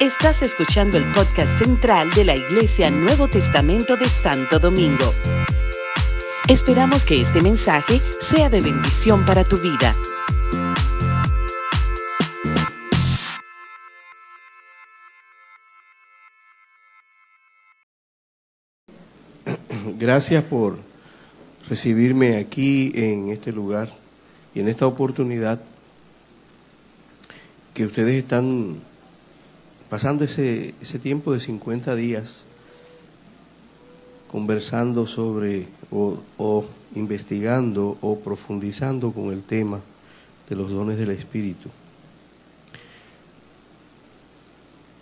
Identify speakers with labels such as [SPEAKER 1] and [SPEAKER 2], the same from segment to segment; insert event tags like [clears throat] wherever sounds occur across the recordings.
[SPEAKER 1] Estás escuchando el podcast central de la Iglesia Nuevo Testamento de Santo Domingo. Esperamos que este mensaje sea de bendición para tu vida. [clears throat]
[SPEAKER 2] Gracias por recibirme aquí en este lugar y en esta oportunidad que ustedes están pasando ese, ese tiempo de 50 días conversando sobre o, o investigando o profundizando con el tema de los dones del Espíritu.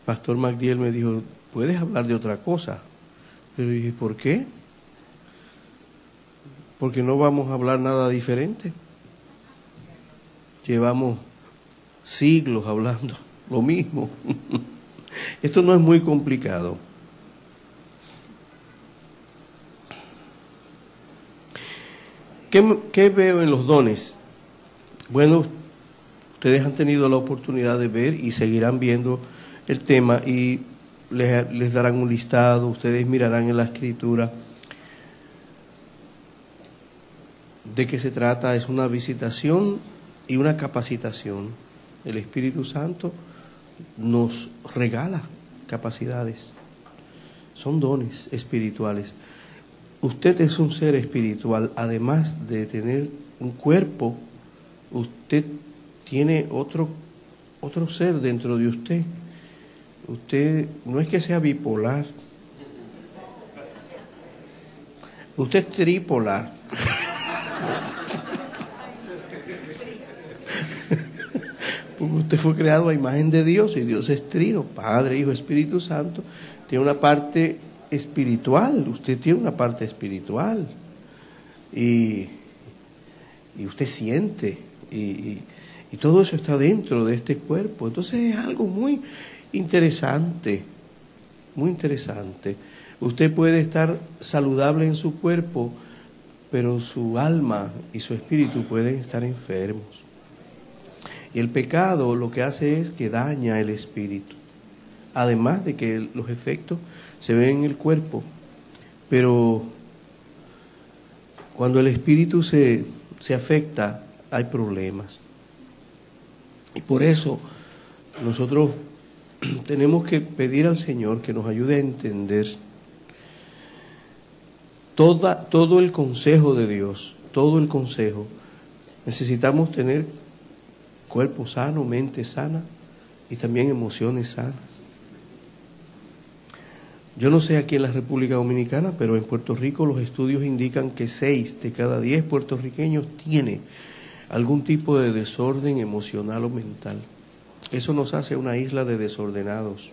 [SPEAKER 2] Pastor Magdiel me dijo, ¿puedes hablar de otra cosa? Pero dije, ¿por qué? Porque no vamos a hablar nada diferente. Llevamos siglos hablando [laughs] lo mismo. Esto no es muy complicado. ¿Qué, ¿Qué, veo en los dones? Bueno, ustedes han tenido la oportunidad de ver y seguirán viendo el tema y les, les darán un listado, ustedes mirarán en la escritura de qué se trata. Es una visitación y una capacitación. El Espíritu Santo nos regala capacidades. Son dones espirituales. Usted es un ser espiritual, además de tener un cuerpo, usted tiene otro, otro ser dentro de usted. Usted no es que sea bipolar, usted es tripolar. [laughs] Usted fue creado a imagen de Dios y Dios es trino, Padre, Hijo, Espíritu Santo. Tiene una parte espiritual, usted tiene una parte espiritual. Y, y usted siente, y, y, y, todo eso está dentro de este cuerpo. Entonces es algo muy interesante, muy interesante. Usted puede estar saludable en su cuerpo, pero su alma y su espíritu pueden estar enfermos. Y el pecado lo que hace es que daña el espíritu. Además de que los efectos se ven en el cuerpo. Pero cuando el espíritu se, se afecta, hay problemas. Y por eso nosotros [clears throat] tenemos que pedir al Señor que nos ayude a entender toda, todo el consejo de Dios, todo el consejo. Necesitamos tener cuerpo sano, mente sana y también emociones sanas. Yo no sé aquí en la República Dominicana, pero en Puerto Rico los estudios indican que seis de cada diez puertorriqueños tiene algún tipo de desorden emocional o mental. Eso nos hace una isla de desordenados.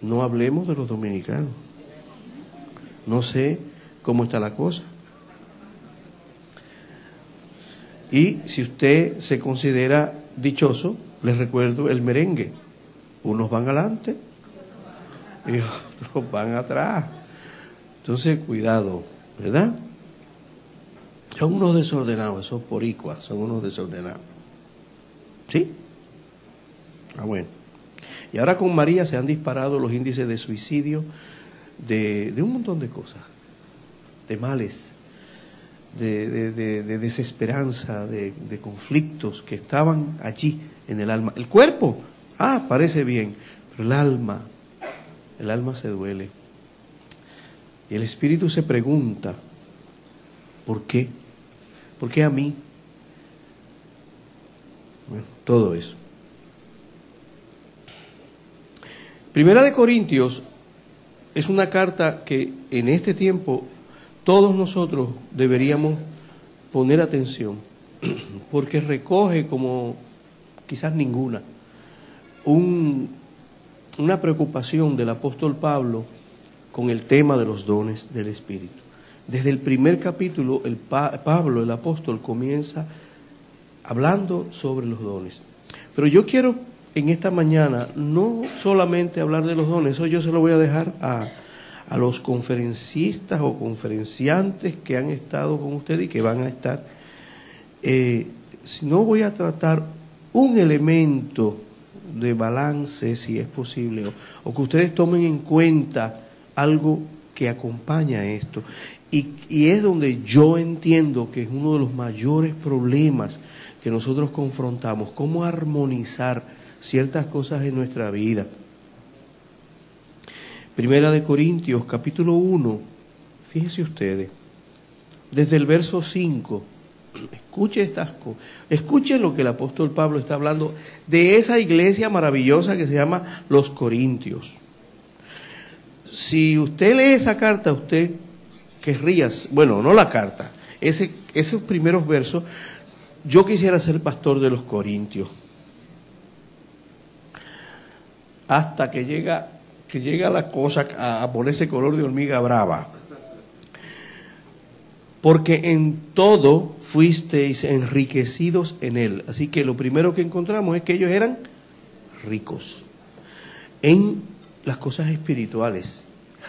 [SPEAKER 2] No hablemos de los dominicanos. No sé cómo está la cosa. Y si usted se considera dichoso, les recuerdo el merengue. Unos van adelante y [laughs] otros van atrás. Entonces, cuidado, ¿verdad? Son unos desordenados, esos poricuas, son unos desordenados. ¿Sí? Ah, bueno. Y ahora con María se han disparado los índices de suicidio, de, de un montón de cosas, de males de, de, de, de desesperanza, de, conflictos que estaban allí en el alma. El cuerpo, ah, parece bien, pero el alma, el alma se duele. Y el espíritu se pregunta, ¿por qué? ¿Por qué a mí? Bueno, todo eso. Primera de Corintios es una carta que en este tiempo todos nosotros deberíamos poner atención, [clears throat] porque recoge como quizás ninguna un, una preocupación del apóstol Pablo con el tema de los dones del Espíritu. Desde el primer capítulo, el Pablo, el apóstol, comienza hablando sobre los dones. Pero yo quiero en esta mañana no solamente hablar de los dones, eso yo se lo voy a dejar a, a los conferencistas o conferenciantes que han estado con usted y que van a estar. Eh, si no voy a tratar un elemento de balance, si es posible, o, que ustedes tomen en cuenta algo que acompaña esto. Y, es donde yo entiendo que es uno de los mayores problemas que nosotros confrontamos, cómo armonizar ciertas cosas en nuestra vida. Primera de Corintios, capítulo 1, fíjense ustedes, desde el verso 5, escuche estas cosas, escuche lo que el apóstol Pablo está hablando de esa iglesia maravillosa que se llama los Corintios. Si usted lee esa carta, usted querría, bueno, no la carta, ese, esos primeros versos, yo quisiera ser pastor de los Corintios. Hasta que llega que llega la cosa a, ponerse color de hormiga brava. Porque en todo fuisteis enriquecidos en él. Así que lo primero que encontramos es que ellos eran ricos en las cosas espirituales.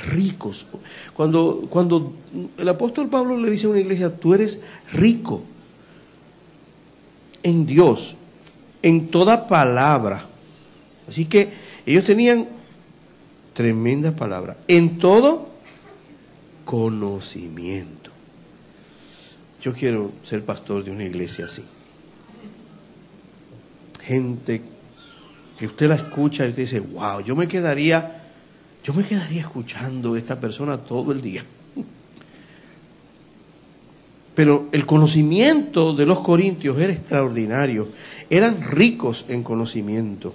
[SPEAKER 2] Ricos. Cuando, cuando el apóstol Pablo le dice a una iglesia, tú eres rico en Dios, en toda palabra. Así que ellos tenían Tremenda palabra. En todo conocimiento. Yo quiero ser pastor de una iglesia así. Gente que usted la escucha y usted dice, wow, yo me quedaría, yo me quedaría escuchando a esta persona todo el día. [laughs] Pero el conocimiento de los corintios era extraordinario. Eran ricos en conocimiento.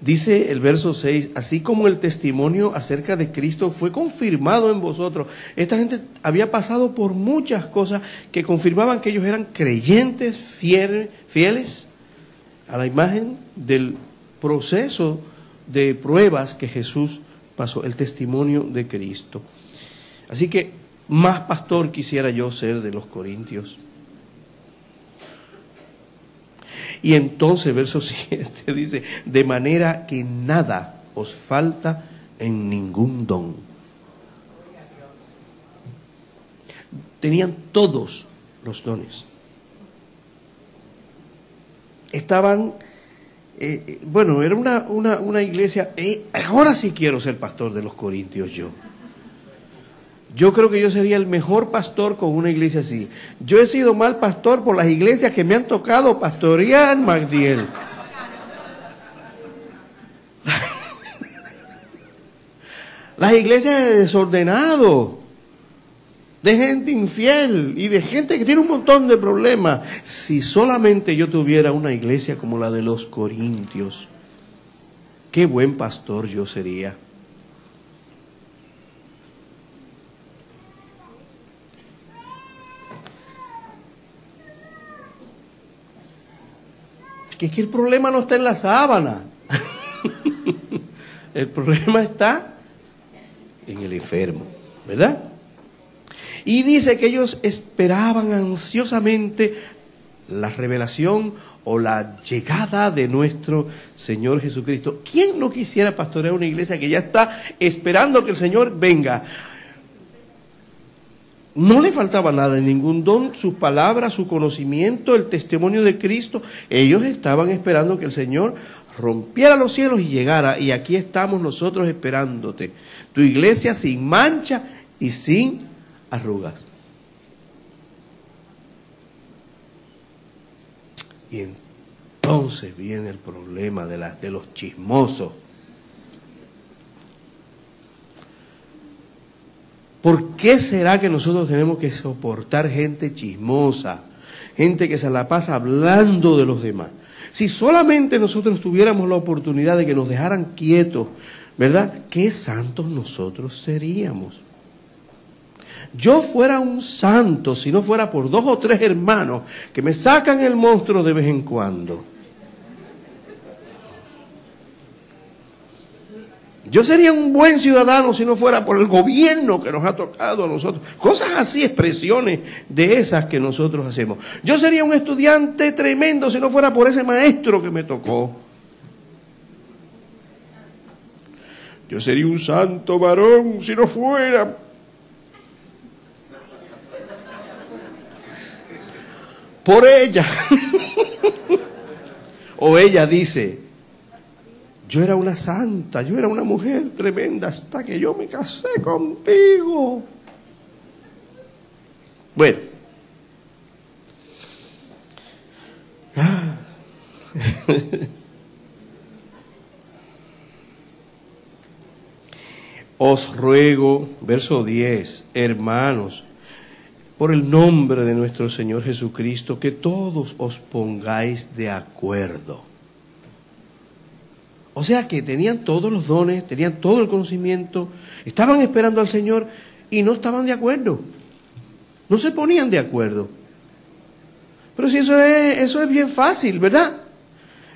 [SPEAKER 2] Dice el verso 6, así como el testimonio acerca de Cristo fue confirmado en vosotros. Esta gente había pasado por muchas cosas que confirmaban que ellos eran creyentes, fieles a la imagen del proceso de pruebas que Jesús pasó, el testimonio de Cristo. Así que más pastor quisiera yo ser de los corintios. Y entonces, verso [laughs] 7 dice, de manera que nada os falta en ningún don. Tenían todos los dones. Estaban, eh, eh, bueno, era una, una, una iglesia, eh, ahora sí quiero ser pastor de los Corintios yo. Yo creo que yo sería el mejor pastor con una iglesia así. Yo he sido mal pastor por las iglesias que me han tocado pastorear, Magdiel. [laughs] Las iglesias de desordenado, de gente infiel y de gente que tiene un montón de problemas. Si solamente yo tuviera una iglesia como la de los Corintios, qué buen pastor yo sería. Que, que el problema no está en la sábana. [laughs] el problema está en el enfermo, ¿verdad? Y dice que ellos esperaban ansiosamente la revelación o la llegada de nuestro Señor Jesucristo. ¿Quién no quisiera pastorear una iglesia que ya está esperando que el Señor venga? No le faltaba nada, ningún don, sus palabras, su conocimiento, el testimonio de Cristo. Ellos estaban esperando que el Señor rompiera los cielos y llegara. Y aquí estamos nosotros esperándote. Tu iglesia sin mancha y sin arrugas. Y entonces viene el problema de, de los chismosos. ¿Por qué será que nosotros tenemos que soportar gente chismosa, gente que se la pasa hablando de los demás? Si solamente nosotros tuviéramos la oportunidad de que nos dejaran quietos, ¿verdad? ¿Qué santos nosotros seríamos? Yo fuera un santo si no fuera por dos o tres hermanos que me sacan el monstruo de vez en cuando. Yo sería un buen ciudadano si no fuera por el gobierno que nos ha tocado a nosotros. Cosas así, expresiones de esas que nosotros hacemos. Yo sería un estudiante tremendo si no fuera por ese maestro que me tocó. Yo sería un santo varón si no fuera por ella. [laughs] O ella dice, yo era una santa, yo era una mujer tremenda hasta que yo me casé contigo. Bueno. Ah. [laughs] Os ruego, verso 10, hermanos, por el nombre de nuestro Señor Jesucristo, que todos os pongáis de acuerdo. O sea que tenían todos los dones, tenían todo el conocimiento, estaban esperando al Señor y no estaban de acuerdo. No se ponían de acuerdo. Pero si eso es, eso es bien fácil, ¿verdad?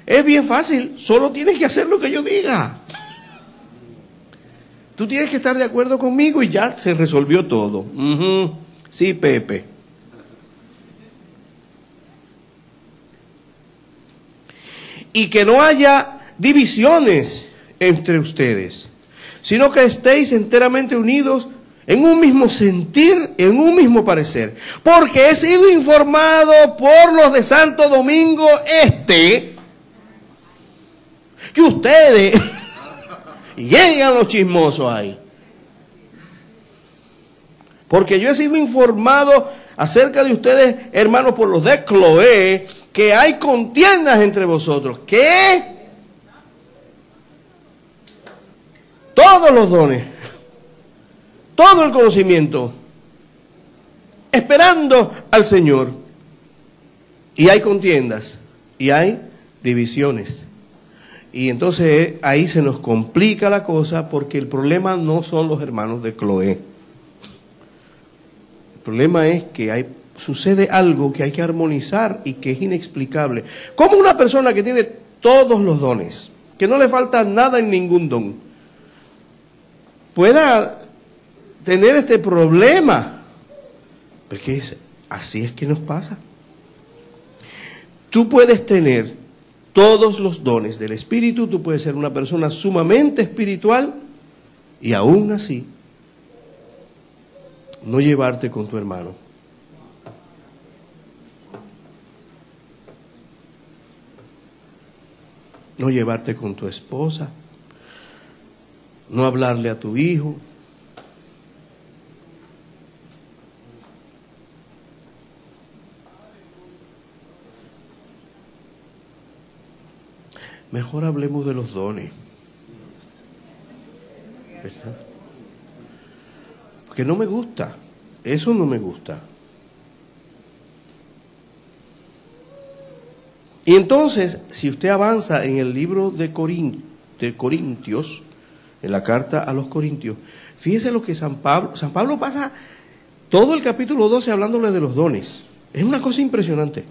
[SPEAKER 2] Es bien fácil, solo tienes que hacer lo que yo diga. Tú tienes que estar de acuerdo conmigo y ya se resolvió todo. Sí, Pepe. Y que no haya divisiones entre ustedes, sino que estéis enteramente unidos en un mismo sentir, en un mismo parecer. Porque he sido informado por los de Santo Domingo Este que ustedes [laughs] llegan los chismosos ahí. Porque yo he sido informado acerca de ustedes, hermanos, por los de Cloé, que hay contiendas entre vosotros. ¿Qué? Todos los dones, todo el conocimiento, esperando al Señor. Y hay contiendas, y hay divisiones. Y entonces ahí se nos complica la cosa porque el problema no son los hermanos de Cloé. El problema es que hay, sucede algo que hay que armonizar y que es inexplicable. ¿Cómo una persona que tiene todos los dones, que no le falta nada en ningún don, pueda tener este problema? Porque así es que nos pasa. Tú puedes tener todos los dones del Espíritu, tú puedes ser una persona sumamente espiritual y aún así no llevarte con tu hermano. No llevarte con tu esposa. No hablarle a tu hijo. Mejor hablemos de los dones. ¿Verdad? Porque no me gusta. Eso no me gusta. Y entonces, si usted avanza en el libro de, de Corintios, en la carta a los Corintios, fíjese lo que San Pablo, San Pablo pasa todo el capítulo 12 hablándole de los dones. Es una cosa impresionante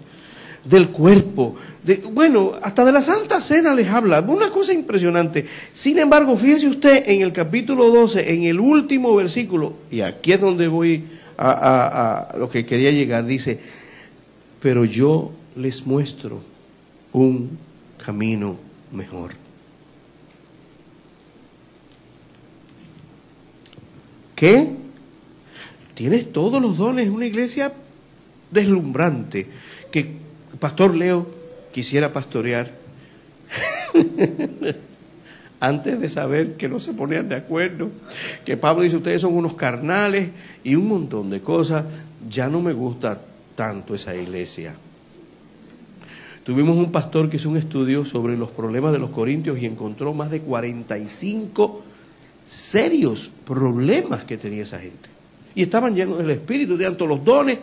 [SPEAKER 2] del cuerpo, de, bueno, hasta de la Santa Cena les habla, una cosa impresionante. Sin embargo, fíjese usted en el capítulo 12, en el último versículo, y aquí es donde voy a, a lo que quería llegar, dice, pero yo les muestro un camino mejor. ¿Qué? Tienes todos los dones, una iglesia deslumbrante, que Pastor Leo quisiera pastorear [laughs] antes de saber que no se ponían de acuerdo, que Pablo dice ustedes son unos carnales y un montón de cosas, ya no me gusta tanto esa iglesia. Tuvimos un pastor que hizo un estudio sobre los problemas de los corintios y encontró más de 45 serios problemas que tenía esa gente. Y estaban llenos del Espíritu, tenían todos los dones,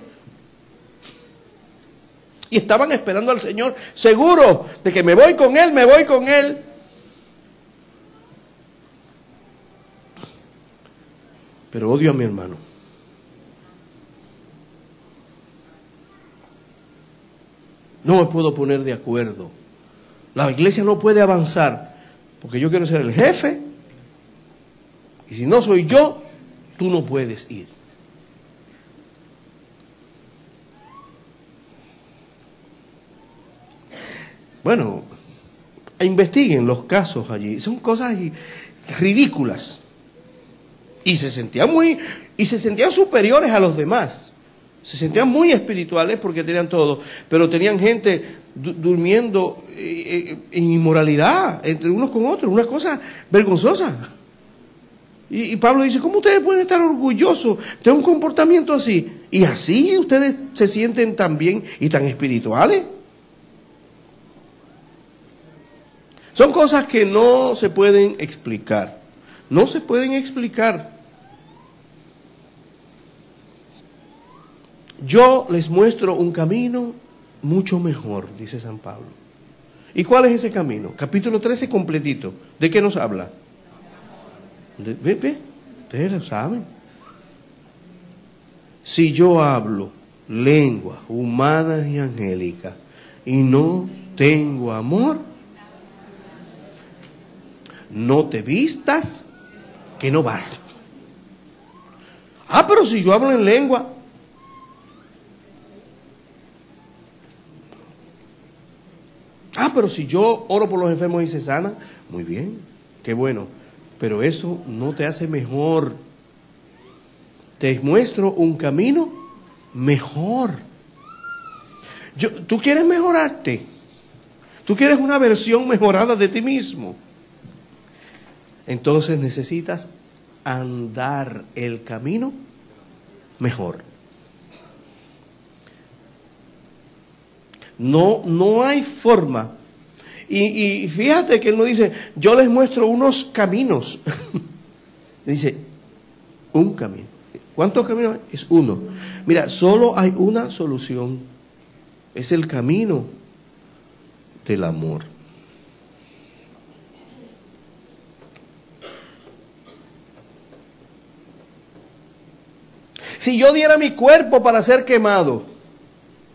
[SPEAKER 2] y estaban esperando al Señor, seguro de que me voy con Él, me voy con Él. Pero odio a mi hermano. No me puedo poner de acuerdo. La iglesia no puede avanzar porque yo quiero ser el jefe. Y si no soy yo, tú no puedes ir. Bueno, investiguen los casos allí. Son cosas ridículas. Y se sentían muy, y se sentían superiores a los demás. Se sentían muy espirituales porque tenían todo, pero tenían gente durmiendo eh, eh, en inmoralidad entre unos con otros, una cosa vergonzosa. Y, Pablo dice, ¿cómo ustedes pueden estar orgullosos de un comportamiento así? Y así ustedes se sienten tan bien y tan espirituales. Son cosas que no se pueden explicar. No se pueden explicar. Yo les muestro un camino mucho mejor, dice San Pablo. ¿Y cuál es ese camino? Capítulo 13 completito. ¿De qué nos habla? Ve, ve, ustedes lo saben. Si yo hablo lenguas humanas y angélicas y no tengo amor, no te vistas, que no vas. Ah, pero si yo hablo en lengua, Ah, pero si yo oro por los enfermos y se sana, muy bien, qué bueno. Pero eso no te hace mejor. Te muestro un camino mejor. Yo, Tú quieres mejorarte. Tú quieres una versión mejorada de ti mismo. Entonces necesitas andar el camino mejor. No, no hay forma. Y, fíjate que él no dice, yo les muestro unos caminos. [laughs] dice, un camino. ¿Cuántos caminos? Es uno. Mira, solo hay una solución. Es el camino del amor. Si yo diera mi cuerpo para ser quemado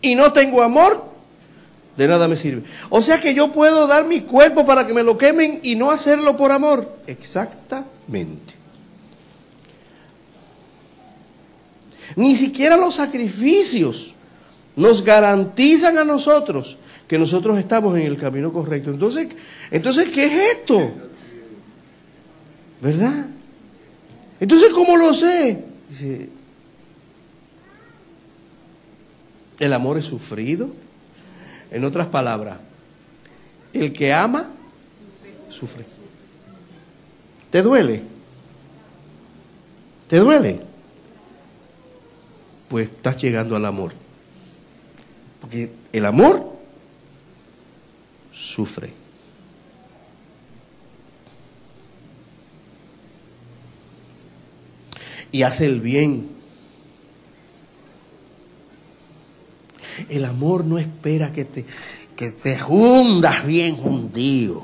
[SPEAKER 2] y no tengo amor, de nada me sirve. O sea que yo puedo dar mi cuerpo para que me lo quemen y no hacerlo por amor. Exactamente. Ni siquiera los sacrificios nos garantizan a nosotros que nosotros estamos en el camino correcto. Entonces, entonces ¿qué es esto? ¿Verdad? Entonces, ¿cómo lo sé? El amor es sufrido, en otras palabras, el que ama, sufre. ¿Te duele? ¿Te duele? Pues estás llegando al amor. Porque el amor sufre. Y hace el bien El amor no espera que te, que te hundas bien hundido.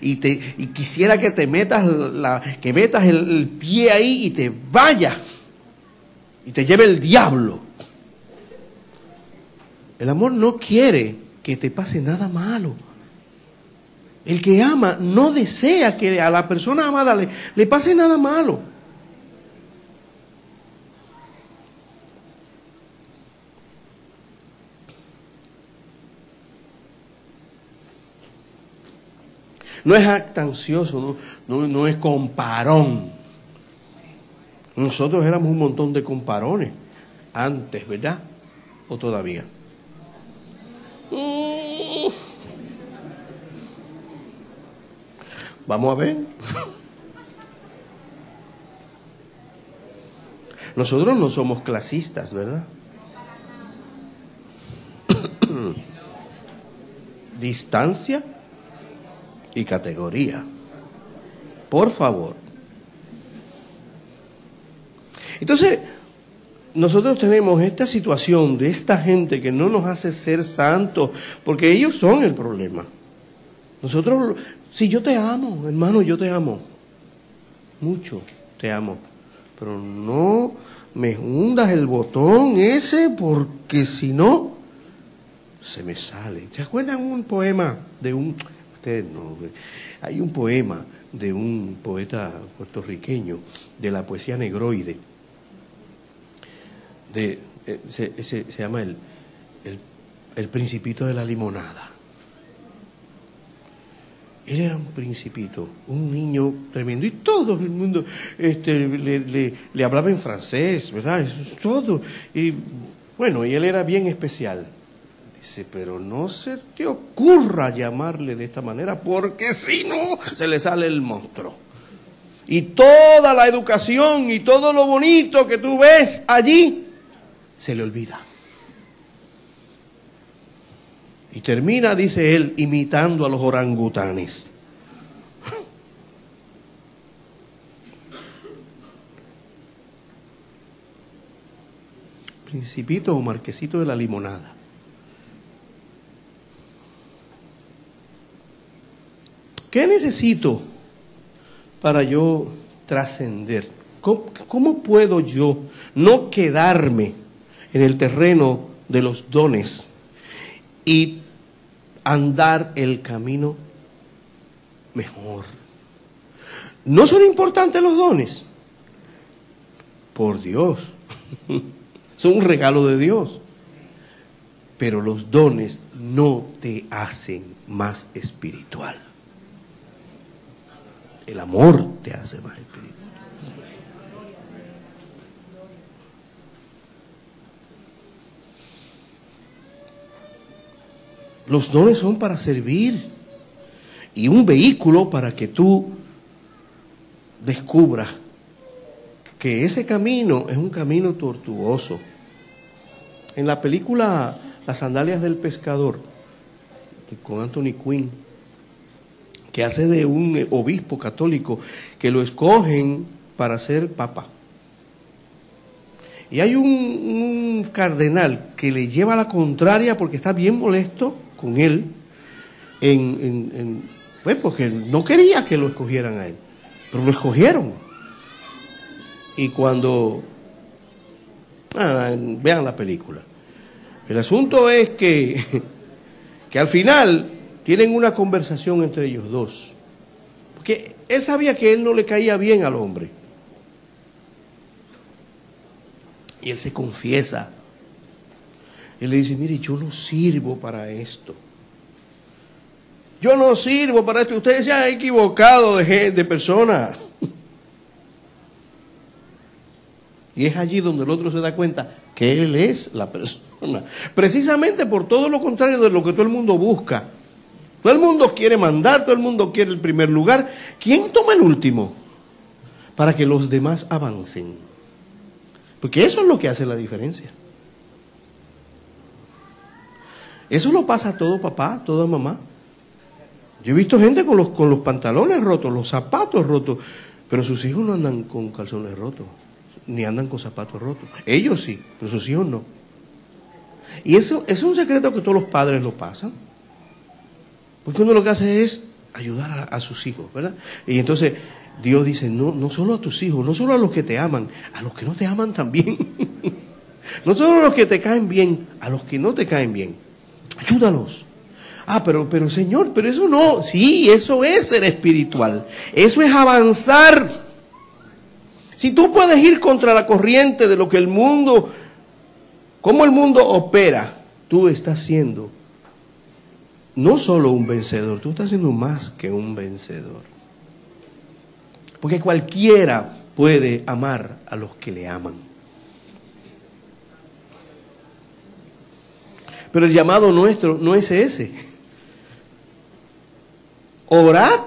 [SPEAKER 2] Y, te, y quisiera que te metas, la, que metas el, pie ahí y te vaya. Y te lleve el diablo. El amor no quiere que te pase nada malo. El que ama no desea que a la persona amada le, le pase nada malo. No es actancioso, no, es comparón. Nosotros éramos un montón de comparones antes, ¿verdad? ¿O todavía? Vamos a ver. Nosotros no somos clasistas, ¿verdad? [coughs] Distancia y categoría. Por favor. Entonces, nosotros tenemos esta situación de esta gente que no nos hace ser santos, porque ellos son el problema. Nosotros, si yo te amo, hermano, yo te amo. Mucho te amo. Pero no me hundas el botón ese, porque si no, se me sale. ¿Te acuerdan un poema de un Hay un poema de un poeta puertorriqueño de la poesía negroide. De, eh, se, llama el, el, Principito de la Limonada. Él era un principito, un niño tremendo, y todo el mundo este, le, le, hablaba en francés, ¿verdad? Todo. Y bueno, y él era bien especial. Dice, pero no se te ocurra llamarle de esta manera, porque si no, se le sale el monstruo. Y toda la educación y todo lo bonito que tú ves allí, se le olvida. Y termina, dice él, imitando a los orangutanes. [laughs] Principito o marquesito de la limonada. ¿Qué necesito para yo trascender? ¿Cómo, puedo yo no quedarme en el terreno de los dones y andar el camino mejor? ¿No son importantes los dones? Por Dios. [laughs] Son un regalo de Dios. Pero los dones no te hacen más espiritual. El amor te hace más espiritual. Los dones son para servir y un vehículo para que tú descubras que ese camino es un camino tortuoso. En la película Las sandalias del pescador, con Anthony Quinn, que hace de un obispo católico que lo escogen para ser papa. Y hay un, cardenal que le lleva la contraria porque está bien molesto con él, en, pues porque no quería que lo escogieran a él, pero lo escogieron. Y cuando... Vean la película. El asunto es que, [laughs] que al final tienen una conversación entre ellos dos. Porque él sabía que él no le caía bien al hombre. Y él se confiesa. Él le dice, mire, yo no sirvo para esto. Yo no sirvo para esto. Ustedes se han equivocado de, de persona. [laughs] Y es allí donde el otro se da cuenta que él es la persona. Precisamente por todo lo contrario de lo que todo el mundo busca. Todo el mundo quiere mandar, todo el mundo quiere el primer lugar. ¿Quién toma el último? Para que los demás avancen. Porque eso es lo que hace la diferencia. Eso lo pasa a todo papá, toda mamá. Yo he visto gente con los, con los pantalones rotos, los zapatos rotos, pero sus hijos no andan con calzones rotos, ni andan con zapatos rotos. Ellos sí, pero sus hijos no. Y eso, es un secreto que todos los padres lo pasan. Porque uno lo que hace es ayudar a, sus hijos, ¿verdad? Y entonces Dios dice, no, no solo a tus hijos, no solo a los que te aman, a los que no te aman también. [laughs] no solo a los que te caen bien, a los que no te caen bien. Ayúdalos. Ah, pero, pero Señor, pero eso no. Sí, eso es ser espiritual. Eso es avanzar. Si tú puedes ir contra la corriente de lo que el mundo, cómo el mundo opera, tú estás siendo no solo un vencedor, tú estás siendo más que un vencedor. Porque cualquiera puede amar a los que le aman. Pero el llamado nuestro no es ese. Orad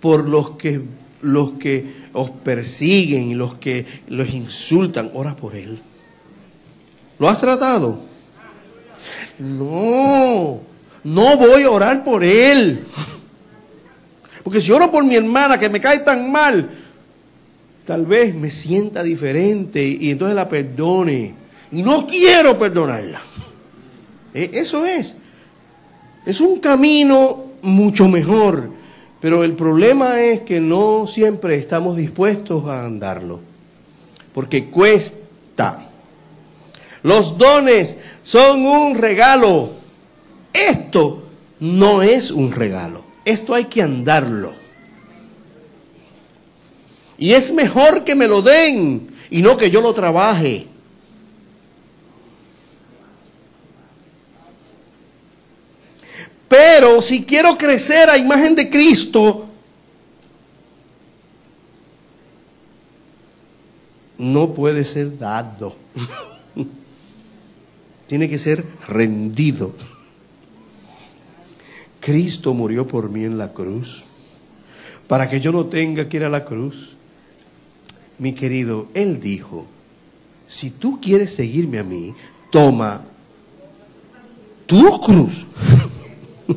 [SPEAKER 2] por los que, los que os persiguen y los que los insultan. Ora por él. ¿Lo has tratado? No. No voy a orar por él. Porque si oro por mi hermana que me cae tan mal, tal vez me sienta diferente y entonces la perdone. Y no quiero perdonarla. E, eso es. Es un camino mucho mejor. Pero el problema es que no siempre estamos dispuestos a andarlo. Porque cuesta. Los dones son un regalo. Esto no es un regalo, esto hay que andarlo. Y es mejor que me lo den y no que yo lo trabaje. Pero si quiero crecer a imagen de Cristo, no puede ser dado. [laughs] Tiene que ser rendido. Cristo murió por mí en la cruz, para que yo no tenga que ir a la cruz. Mi querido, Él dijo, si tú quieres seguirme a mí, toma tu cruz [laughs]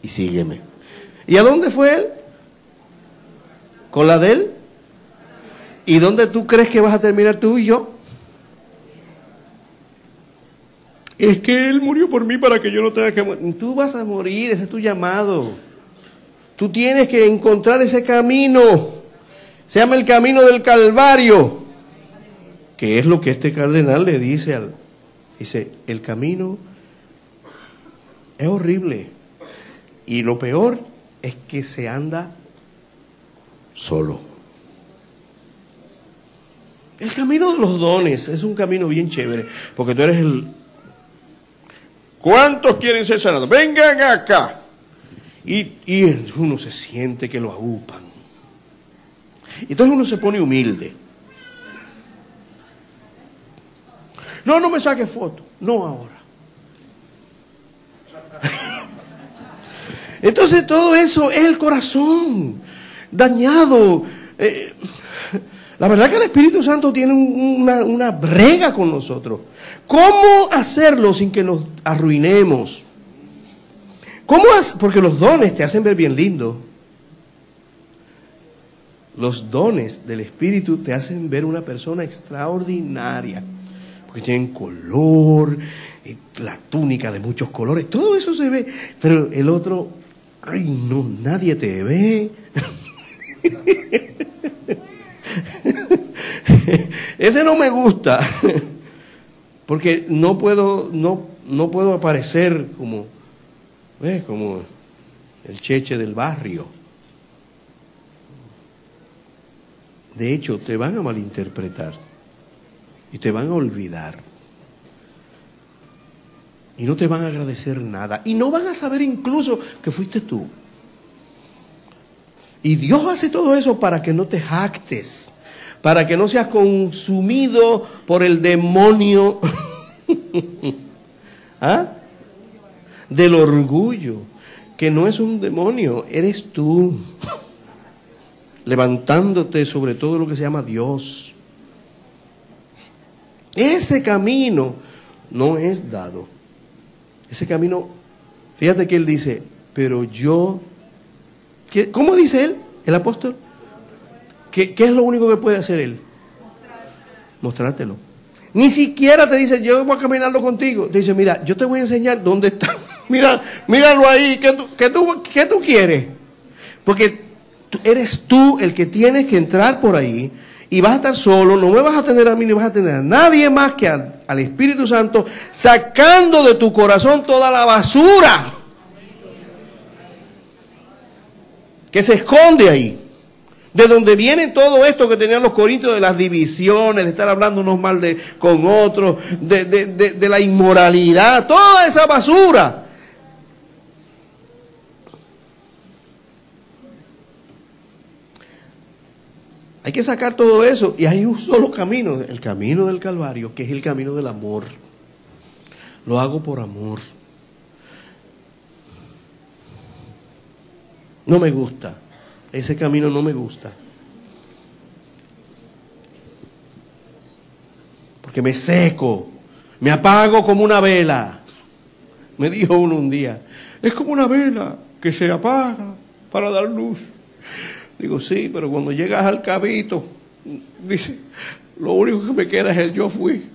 [SPEAKER 2] y sígueme. ¿Y a dónde fue Él? ¿Con la de Él? ¿Y dónde tú crees que vas a terminar tú y yo? Es que Él murió por mí para que yo no tenga que morir. Tú vas a morir, ese es tu llamado. Tú tienes que encontrar ese camino. Se llama el camino del Calvario. Que es lo que este cardenal le dice al... Dice, el camino es horrible. Y lo peor es que se anda solo. El camino de los dones es un camino bien chévere, porque tú eres el... ¿Cuántos quieren ser sanados? Vengan acá. Y, y uno se siente que lo agupan. Entonces uno se pone humilde. No, no me saque foto. No ahora. [laughs] Entonces todo eso es el corazón dañado. Eh, la verdad que el Espíritu Santo tiene una, brega con nosotros. ¿Cómo hacerlo sin que nos arruinemos? ¿Cómo Porque los dones te hacen ver bien lindo. Los dones del Espíritu te hacen ver una persona extraordinaria. Porque tienen color, eh, la túnica de muchos colores, todo eso se ve. Pero el otro, ay no, nadie te ve. [laughs] Ese no me gusta, [laughs] porque no puedo, no, no puedo aparecer como, como el cheche del barrio. De hecho, te van a malinterpretar y te van a olvidar. Y no te van a agradecer nada. Y no van a saber incluso que fuiste tú. Y Dios hace todo eso para que no te jactes para que no seas consumido por el demonio [laughs] ¿Ah? del orgullo, que no es un demonio, eres tú, levantándote sobre todo lo que se llama Dios. Ese camino no es dado. Ese camino, fíjate que él dice, pero yo, ¿cómo dice él, el apóstol? ¿Qué, es lo único que puede hacer Él? Mostrártelo. Ni siquiera te dice, yo voy a caminarlo contigo. Te dice, mira, yo te voy a enseñar dónde está. [laughs] Mira, míralo ahí. ¿Qué tú, qué tú, qué tú quieres? Porque eres tú el que tienes que entrar por ahí y vas a estar solo. No me vas a tener a mí ni vas a tener a nadie más que al Espíritu Santo sacando de tu corazón toda la basura que se esconde ahí. De donde viene todo esto que tenían los corintios de las divisiones, de estar hablando unos mal de, con otros, de, de la inmoralidad, toda esa basura. Hay que sacar todo eso y hay un solo camino, el camino del Calvario, que es el camino del amor. Lo hago por amor. No me gusta. Ese camino no me gusta. Porque me seco, me apago como una vela. Me dijo uno un día, es como una vela que se apaga para dar luz. Digo, sí, pero cuando llegas al cabito, dice, lo único que me queda es el yo fui.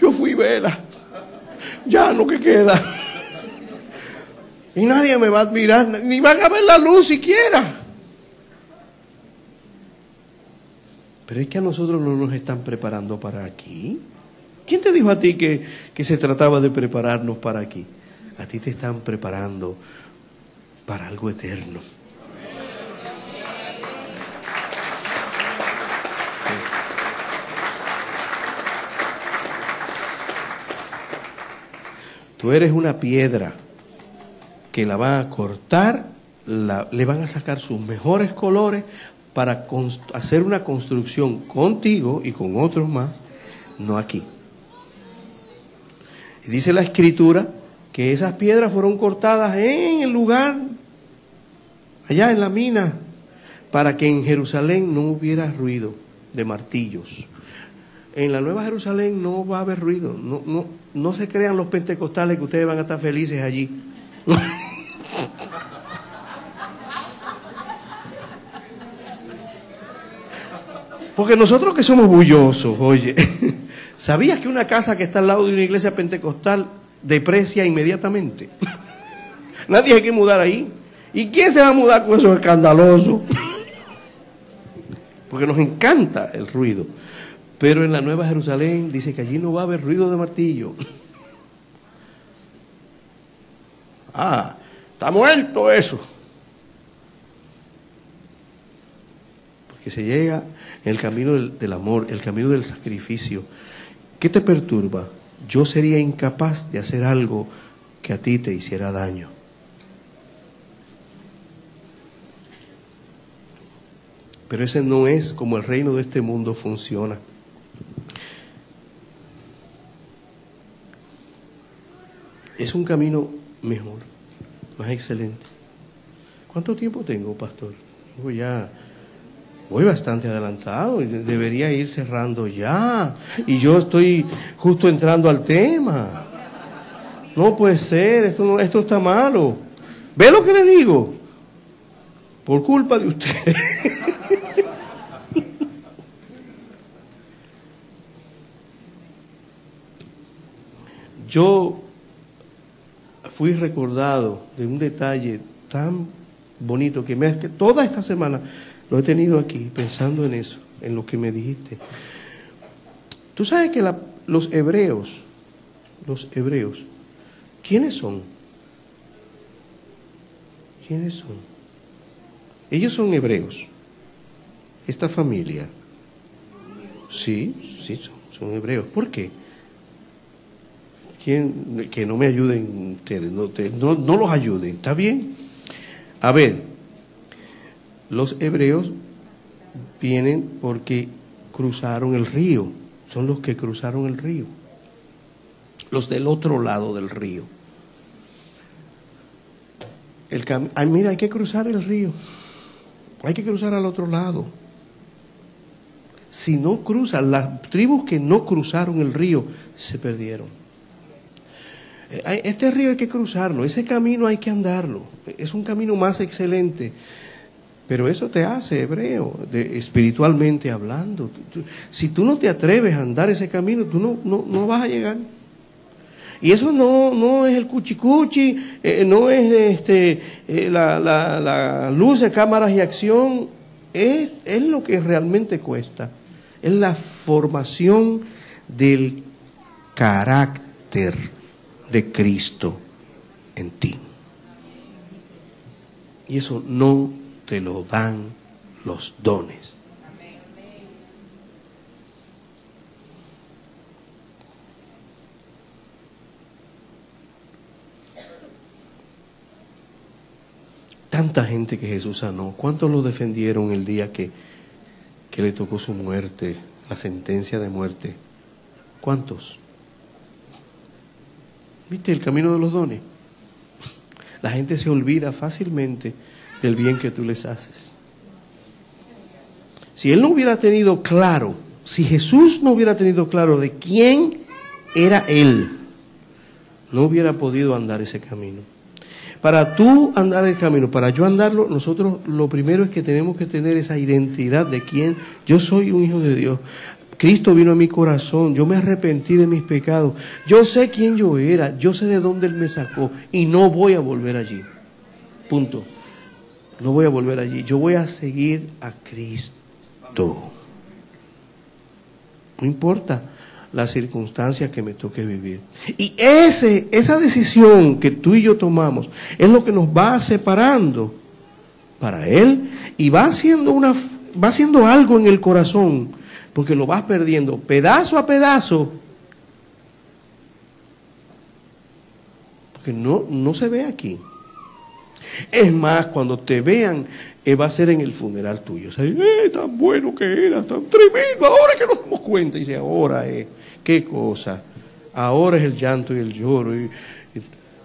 [SPEAKER 2] Yo fui vela. Ya lo que queda. Y nadie me va a admirar, ni van a ver la luz siquiera. Pero es que a nosotros no nos están preparando para aquí. ¿Quién te dijo a ti que, que se trataba de prepararnos para aquí? A ti te están preparando para algo eterno. Tú eres una piedra que la van a cortar, le van a sacar sus mejores colores para hacer una construcción contigo y con otros más, no aquí. Dice la escritura que esas piedras fueron cortadas en el lugar, allá en la mina, para que en Jerusalén no hubiera ruido de martillos. En la Nueva Jerusalén no va a haber ruido, no, no, no se crean los pentecostales que ustedes van a estar felices allí. [laughs] Porque nosotros que somos bullosos, oye, [laughs] ¿sabías que una casa que está al lado de una iglesia pentecostal deprecia inmediatamente? [laughs] Nadie hay que mudar ahí. ¿Y quién se va a mudar con eso escandaloso? [laughs] Porque nos encanta el ruido. Pero en la Nueva Jerusalén dice que allí no va a haber ruido de martillo. Ah, está muerto eso. Porque se llega el camino del, amor, el camino del sacrificio. ¿Qué te perturba? Yo sería incapaz de hacer algo que a ti te hiciera daño. Pero ese no es como el reino de este mundo funciona. Es un camino mejor, más excelente. ¿Cuánto tiempo tengo, pastor? Tengo ya voy bastante adelantado, debería ir cerrando ya. Y yo estoy justo entrando al tema. No puede ser, esto, esto está malo. ¿Ve lo que le digo? Por culpa de usted. [laughs] yo fui recordado de un detalle tan bonito que me que toda esta semana lo he tenido aquí pensando en eso, en lo que me dijiste. Tú sabes que los hebreos, los hebreos, ¿quiénes son? ¿Quiénes son? Ellos son hebreos. Esta familia. Sí, sí, son, hebreos. ¿Por qué? ¿Quién, que no me ayuden ustedes, no, no, no los ayuden, ¿está bien? A ver, los hebreos vienen porque cruzaron el río, son los que cruzaron el río, los del otro lado del río. El mira, hay que cruzar el río, hay que cruzar al otro lado. Si no cruzan, las tribus que no cruzaron el río se perdieron. Este río hay que cruzarlo, ese camino hay que andarlo, es un camino más excelente pero eso te hace hebreo, espiritualmente hablando. si tú no te atreves a andar ese camino, tú no, no, vas a llegar. Y eso no, no es el cuchicuchi, eh, no es este, eh, la, la, luz de cámaras y acción, es, es lo que realmente cuesta. Es la formación del carácter de Cristo en ti. Y eso no te lo dan los dones. Tanta gente que Jesús sanó, ¿cuántos lo defendieron el día que, que le tocó su muerte, la sentencia de muerte? ¿Cuántos? ¿Viste el camino de los dones? La gente se olvida fácilmente del bien que tú les haces. Si él no hubiera tenido claro, si Jesús no hubiera tenido claro de quién era él, no hubiera podido andar ese camino. Para tú andar el camino, para yo andarlo, nosotros lo primero es que tenemos que tener esa identidad de quién yo soy un hijo de Dios. Cristo vino a mi corazón, yo me arrepentí de mis pecados, yo sé quién yo era, yo sé de dónde Él me sacó y no voy a volver allí. Punto no voy a volver allí, yo voy a seguir a Cristo. No importa las circunstancias que me toque vivir. Y ese, esa decisión que tú y yo tomamos es lo que nos va separando para Él y va haciendo, una, va haciendo algo en el corazón, porque lo vas perdiendo pedazo a pedazo. Porque no, no se ve aquí. Es más, cuando te vean, eh, va a ser en el funeral tuyo. Eh, tan bueno que era, tan tremendo, ahora que nos damos cuenta. Y dice, ahora es, qué cosa. Ahora es el llanto y el lloro.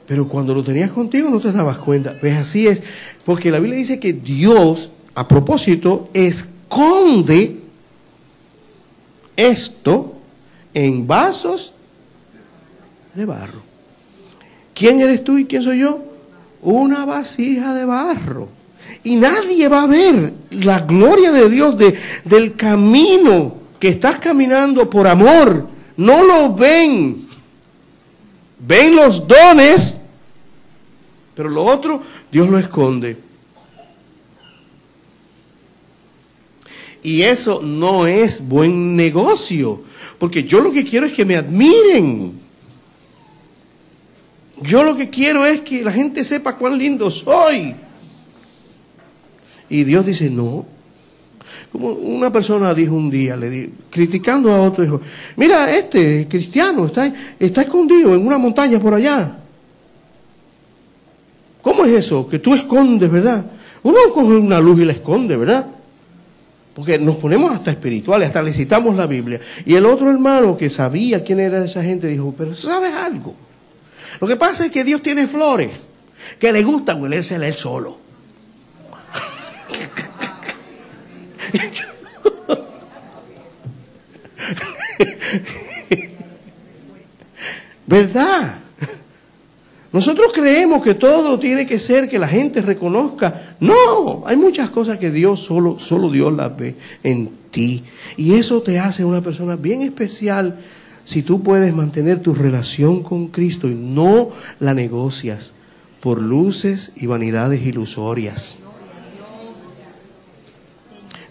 [SPEAKER 2] pero cuando lo tenías contigo no te dabas cuenta. Pues así es. Porque la Biblia dice que Dios, a propósito, esconde esto en vasos de barro. ¿Quién eres tú y quién soy yo? Una vasija de barro. Y nadie va a ver la gloria de Dios de, del camino que estás caminando por amor. No lo ven. Ven los dones, pero lo otro Dios lo esconde. Y eso no es buen negocio, porque yo lo que quiero es que me admiren. Yo lo que quiero es que la gente sepa cuán lindo soy. Y Dios dice, no. Como una persona dijo un día, le criticando a otro, dijo, mira, este cristiano está, está escondido en una montaña por allá. ¿Cómo es eso? Que tú escondes, ¿verdad? Uno coge una luz y la esconde, ¿verdad? Porque nos ponemos hasta espirituales, hasta le citamos la Biblia. Y el otro hermano que sabía quién era esa gente dijo, pero ¿sabes algo? Lo que pasa es que Dios tiene flores que le gusta huelérsela a él solo. [laughs] ¿Verdad? Nosotros creemos que todo tiene que ser que la gente reconozca. No, hay muchas cosas que Dios solo, solo Dios las ve en ti. Y eso te hace una persona bien especial si tú puedes mantener tu relación con Cristo y no la negocias por luces y vanidades ilusorias.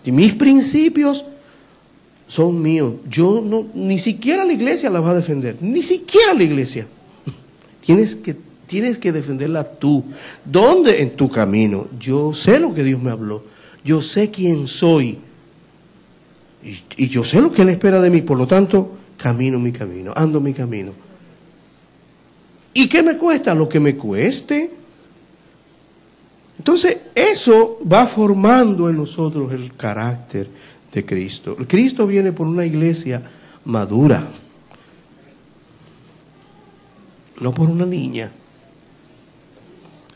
[SPEAKER 2] Y mis principios son míos. Yo no, ni siquiera la iglesia la va a defender, ni siquiera la iglesia. [laughs] Tienes que, tienes que defenderla tú. ¿Dónde? En tu camino. Yo sé lo que Dios me habló. Yo sé quién soy. Y, yo sé lo que Él espera de mí. Por lo tanto, camino mi camino, ando mi camino. ¿Y qué me cuesta? Lo que me cueste. Entonces, eso va formando en nosotros el carácter de Cristo. Cristo viene por una iglesia madura, no por una niña.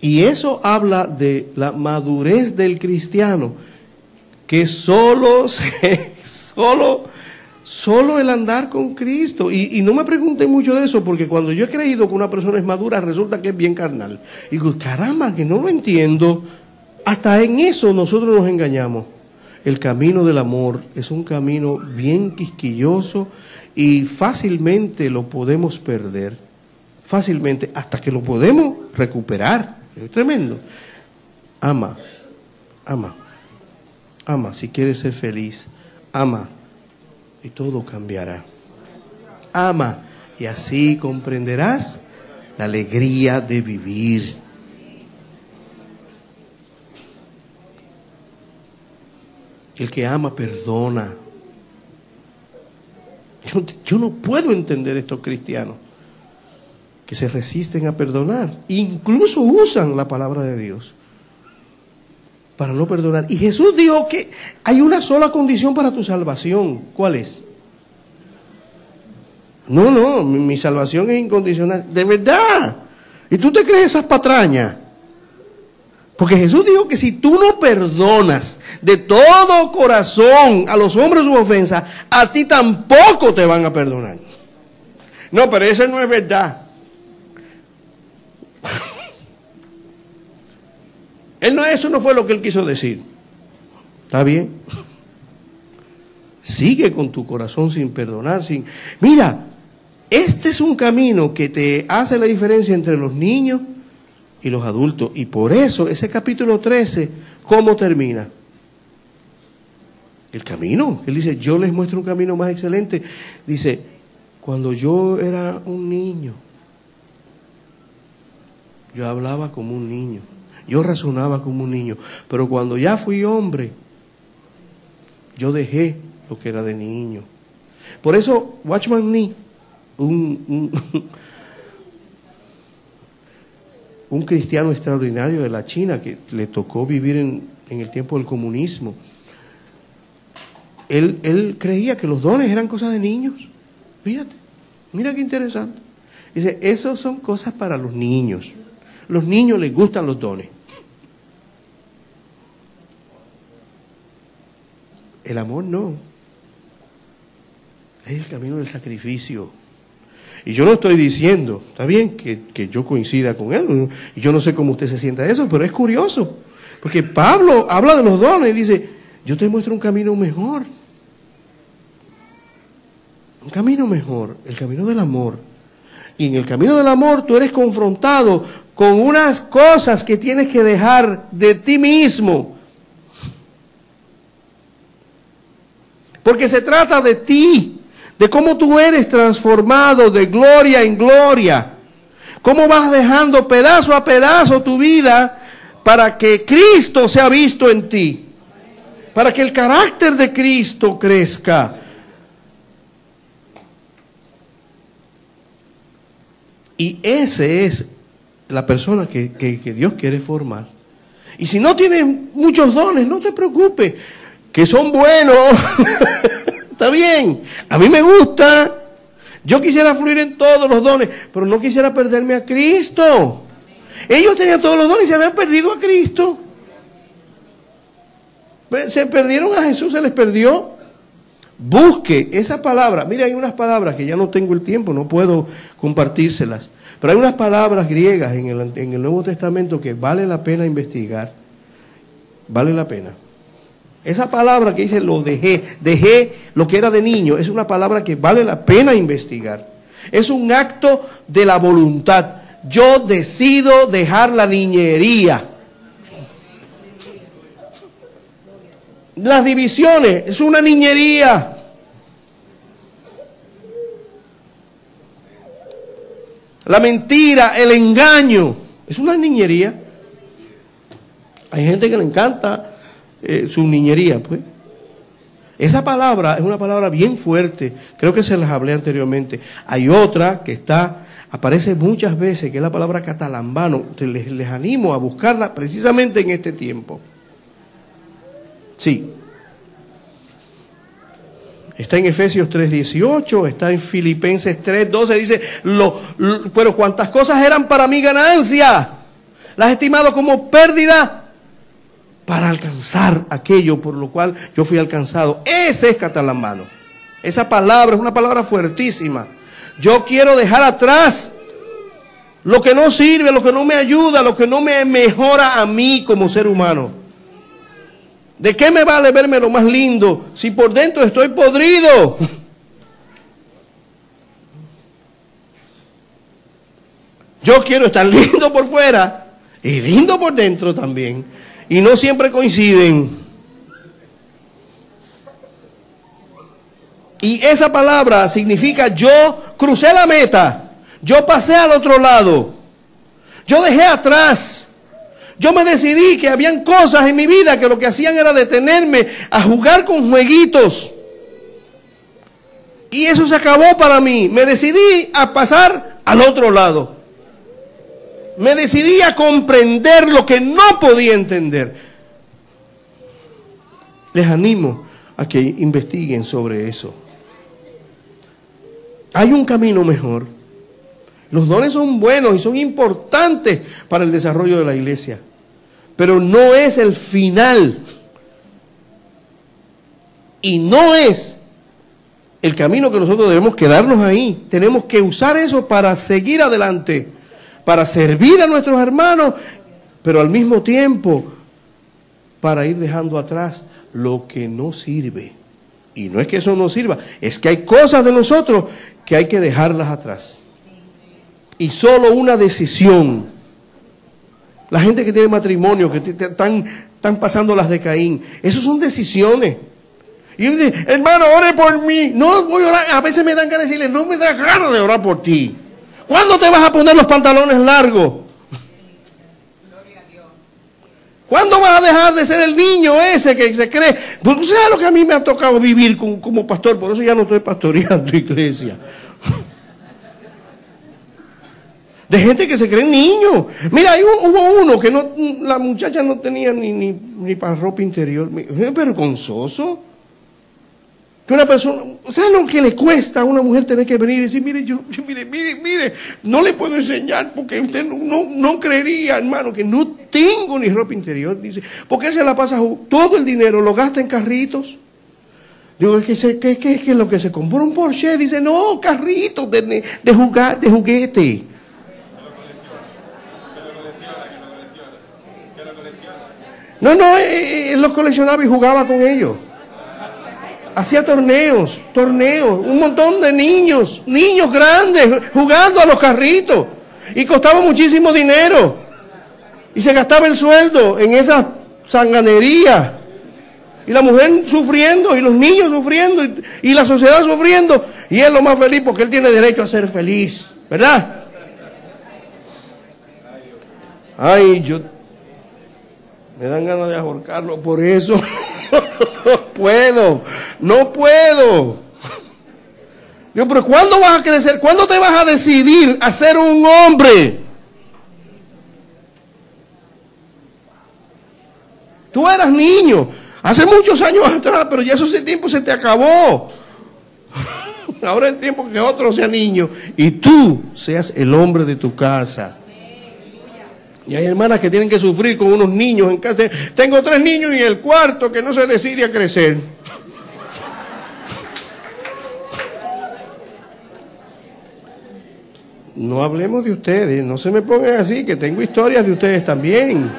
[SPEAKER 2] Y eso habla de la madurez del cristiano, que solo, [laughs] solo Solo el andar con Cristo. Y, no me pregunten mucho de eso, porque cuando yo he creído que una persona es madura, resulta que es bien carnal. Y digo, caramba, que no lo entiendo. Hasta en eso nosotros nos engañamos. El camino del amor es un camino bien quisquilloso y fácilmente lo podemos perder. Fácilmente, hasta que lo podemos recuperar. Es tremendo. Ama, ama, ama si quieres ser feliz. Ama y todo cambiará. Ama y así comprenderás la alegría de vivir. El que ama perdona. Yo, no puedo entender estos cristianos que se resisten a perdonar. Incluso usan la palabra de Dios para no perdonar. Y Jesús dijo que hay una sola condición para tu salvación. ¿Cuál es? No, no, mi, salvación es incondicional. De verdad. ¿Y tú te crees esas patrañas? Porque Jesús dijo que si tú no perdonas de todo corazón a los hombres su ofensa, a ti tampoco te van a perdonar. No, pero eso no es verdad. [laughs] Él no, eso no fue lo que él quiso decir. ¿Está bien? Sigue con tu corazón sin perdonar, sin... Mira, este es un camino que te hace la diferencia entre los niños y los adultos. Y por eso ese capítulo 13, ¿cómo termina? El camino. Él dice, yo les muestro un camino más excelente. Dice, cuando yo era un niño, yo hablaba como un niño. Yo razonaba como un niño, pero cuando ya fui hombre, yo dejé lo que era de niño. Por eso, Watchman Nee, un, [laughs] un cristiano extraordinario de la China que le tocó vivir en, en el tiempo del comunismo. Él, él, creía que los dones eran cosas de niños. Fíjate, mira qué interesante. Dice, esos son cosas para los niños. Los niños les gustan los dones. El amor no. Es el camino del sacrificio. Y yo no estoy diciendo, está bien que, que yo coincida con él, y yo no sé cómo usted se sienta eso, pero es curioso, porque Pablo habla de los dones y dice, yo te muestro un camino mejor, un camino mejor, el camino del amor. Y en el camino del amor tú eres confrontado con unas cosas que tienes que dejar de ti mismo. Porque se trata de ti de cómo tú eres transformado de gloria en gloria, cómo vas dejando pedazo a pedazo tu vida para que Cristo sea visto en ti, para que el carácter de Cristo crezca. Y ese es la persona que, que, Dios quiere formar. Y si no tienes muchos dones, no te preocupes, que son buenos. [laughs] Está bien, a mí me gusta. Yo quisiera fluir en todos los dones, pero no quisiera perderme a Cristo. Ellos tenían todos los dones y se habían perdido a Cristo. Se perdieron a Jesús, se les perdió. Busque esa palabra. Mire, hay unas palabras que ya no tengo el tiempo, no puedo compartírselas. Pero hay unas palabras griegas en el, en el Nuevo Testamento que vale la pena investigar. Vale la pena. Esa palabra que dice lo dejé, dejé lo que era de niño, es una palabra que vale la pena investigar. Es un acto de la voluntad. Yo decido dejar la niñería. Las divisiones, es una niñería. La mentira, el engaño, es una niñería. Hay gente que le encanta eh, su niñería, pues. Esa palabra es una palabra bien fuerte, creo que se las hablé anteriormente. Hay otra que está, aparece muchas veces, que es la palabra catalambano. Les, les animo a buscarla precisamente en este tiempo. Sí. Está en Efesios 3:18, está en Filipenses 3:12, dice, pero cuantas cosas eran para mi ganancia, las he estimado como pérdida para alcanzar aquello por lo cual yo fui alcanzado. Ese es catalambano. Esa palabra es una palabra fuertísima. Yo quiero dejar atrás lo que no sirve, lo que no me ayuda, lo que no me mejora a mí como ser humano. ¿De qué me vale verme lo más lindo si por dentro estoy podrido? [laughs] Yo quiero estar lindo por fuera y lindo por dentro también y no siempre coinciden. Y esa palabra significa yo crucé la meta, yo pasé al otro lado, yo dejé atrás. Yo me decidí que habían cosas en mi vida que lo que hacían era detenerme a jugar con jueguitos. Y eso se acabó para mí. Me decidí a pasar al otro lado me decidí a comprender lo que no podía entender. Les animo a que investiguen sobre eso. Hay un camino mejor. Los dones son buenos y son importantes para el desarrollo de la iglesia, pero no es el final. Y no es el camino que nosotros debemos quedarnos ahí. Tenemos que usar eso para seguir adelante para servir a nuestros hermanos, pero al mismo tiempo para ir dejando atrás lo que no sirve. Y no es que eso no sirva, es que hay cosas de nosotros que hay que dejarlas atrás. Y solo una decisión. La gente que tiene matrimonio, que están, pasando las de Caín, eso son decisiones. Y yo dice, hermano, ore por mí. No voy a orar. A veces me dan ganas de decirle, no me da ganas de orar por ti. ¿Cuándo te vas a poner los pantalones largos? ¿Cuándo vas a dejar de ser el niño ese que se cree? Porque sabes lo que a mí me ha tocado vivir como pastor, por eso ya no estoy pastoreando [laughs] iglesia. De gente que se creen niños. Mira, ahí hubo uno que no, la muchacha no tenía ni, ni, ni para ropa interior. Es vergonzoso. Que una persona, ¿sabes lo que le cuesta a una mujer tener que venir y decir, mire, yo, mire, mire, mire, no le puedo enseñar porque usted no, no, creería, hermano, que no tengo ni ropa interior. Dice, porque él se la pasa, todo el dinero lo gasta en carritos. Digo, es que, se, que, que, que lo que se compró un Porsche, dice, no, carritos de, de, de juguete. No, no, él los coleccionaba y jugaba con ellos. Hacía torneos, torneos, un montón de niños, niños grandes jugando a los carritos. Y costaba muchísimo dinero. Y se gastaba el sueldo en esa sanganería. Y la mujer sufriendo, y los niños sufriendo, y, y la sociedad sufriendo. Y él lo más feliz porque él tiene derecho a ser feliz. ¿Verdad? Ay, yo me dan ganas de ahorcarlo por eso. [laughs] puedo, no puedo. Dios, pero ¿cuándo vas a crecer? ¿Cuándo te vas a decidir a ser un hombre? Tú eras niño, hace muchos años atrás, pero ya ese tiempo se te acabó. [laughs] Ahora es el tiempo que otro sea niño y tú seas el hombre de tu casa. Y hay hermanas que tienen que sufrir con unos niños en casa. Tengo tres niños y el cuarto que no se decide a crecer. No hablemos de ustedes, no se me pongan así, que tengo historias de ustedes también.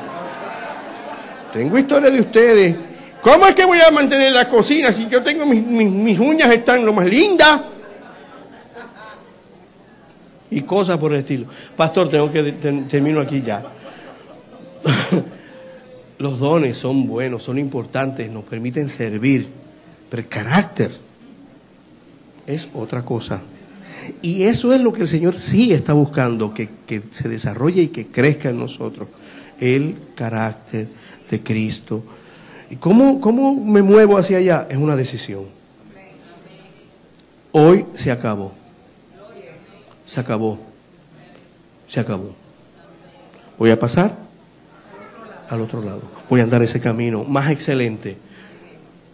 [SPEAKER 2] Tengo historias de ustedes. ¿Cómo es que voy a mantener la cocina si yo tengo mis, mis uñas están lo más lindas? Y cosas por el estilo. Pastor, tengo que termino aquí ya. [laughs] Los dones son buenos, son importantes, nos permiten servir, pero el carácter es otra cosa. Y eso es lo que el Señor sí está buscando, que, se desarrolle y que crezca en nosotros. El carácter de Cristo. ¿Y cómo, cómo me muevo hacia allá? Es una decisión. Hoy se acabó. Se acabó. Se acabó. Voy a pasar al otro lado. Voy a andar ese camino más excelente.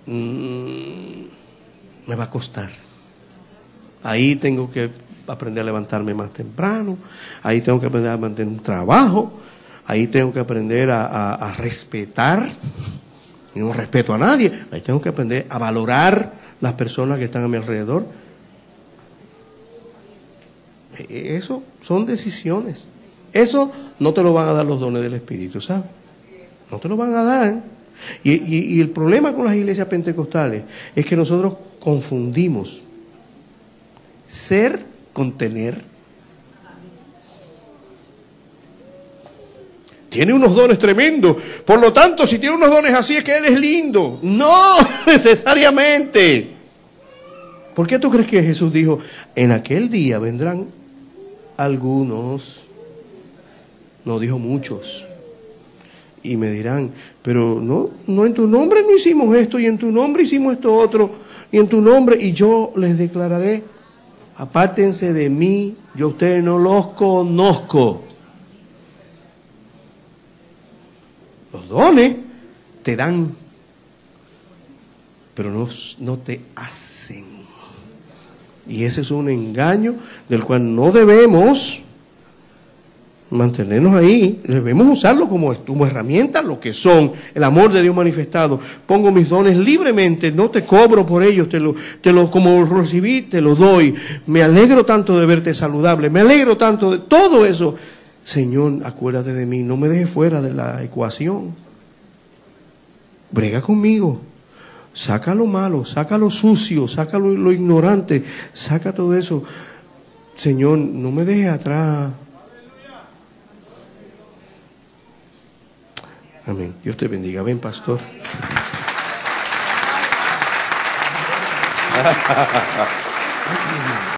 [SPEAKER 2] Mm, me va a costar. Ahí tengo que aprender a levantarme más temprano. Ahí tengo que aprender a mantener un trabajo. Ahí tengo que aprender a, respetar. Y no respeto a nadie. Ahí tengo que aprender a valorar las personas que están a mi alrededor. Eso son decisiones. Eso no te lo van a dar los dones del Espíritu, ¿sabes? No te lo van a dar. Y, el problema con las iglesias pentecostales es que nosotros confundimos ser con tener. Tiene unos dones tremendos. Por lo tanto, si tiene unos dones así es que Él es lindo. No [laughs] necesariamente. ¿Por qué tú crees que Jesús dijo, en aquel día vendrán algunos? No dijo muchos y me dirán, pero no, no en tu nombre no hicimos esto y en tu nombre hicimos esto otro y en tu nombre y yo les declararé, apártense de mí, yo a ustedes no los conozco. Los dones te dan, pero no, no te hacen. Y ese es un engaño del cual no debemos mantenernos ahí, debemos usarlo como, como herramienta, lo que son, el amor de Dios manifestado. Pongo mis dones libremente, no te cobro por ellos, te lo, te lo, como recibí, te lo doy. Me alegro tanto de verte saludable, me alegro tanto de todo eso. Señor, acuérdate de mí, no me dejes fuera de la ecuación. Brega conmigo. Saca lo malo, saca lo sucio, saca lo, ignorante, saca todo eso. Señor, no me dejes atrás. Amén. Dios te bendiga. Ven, pastor. [laughs]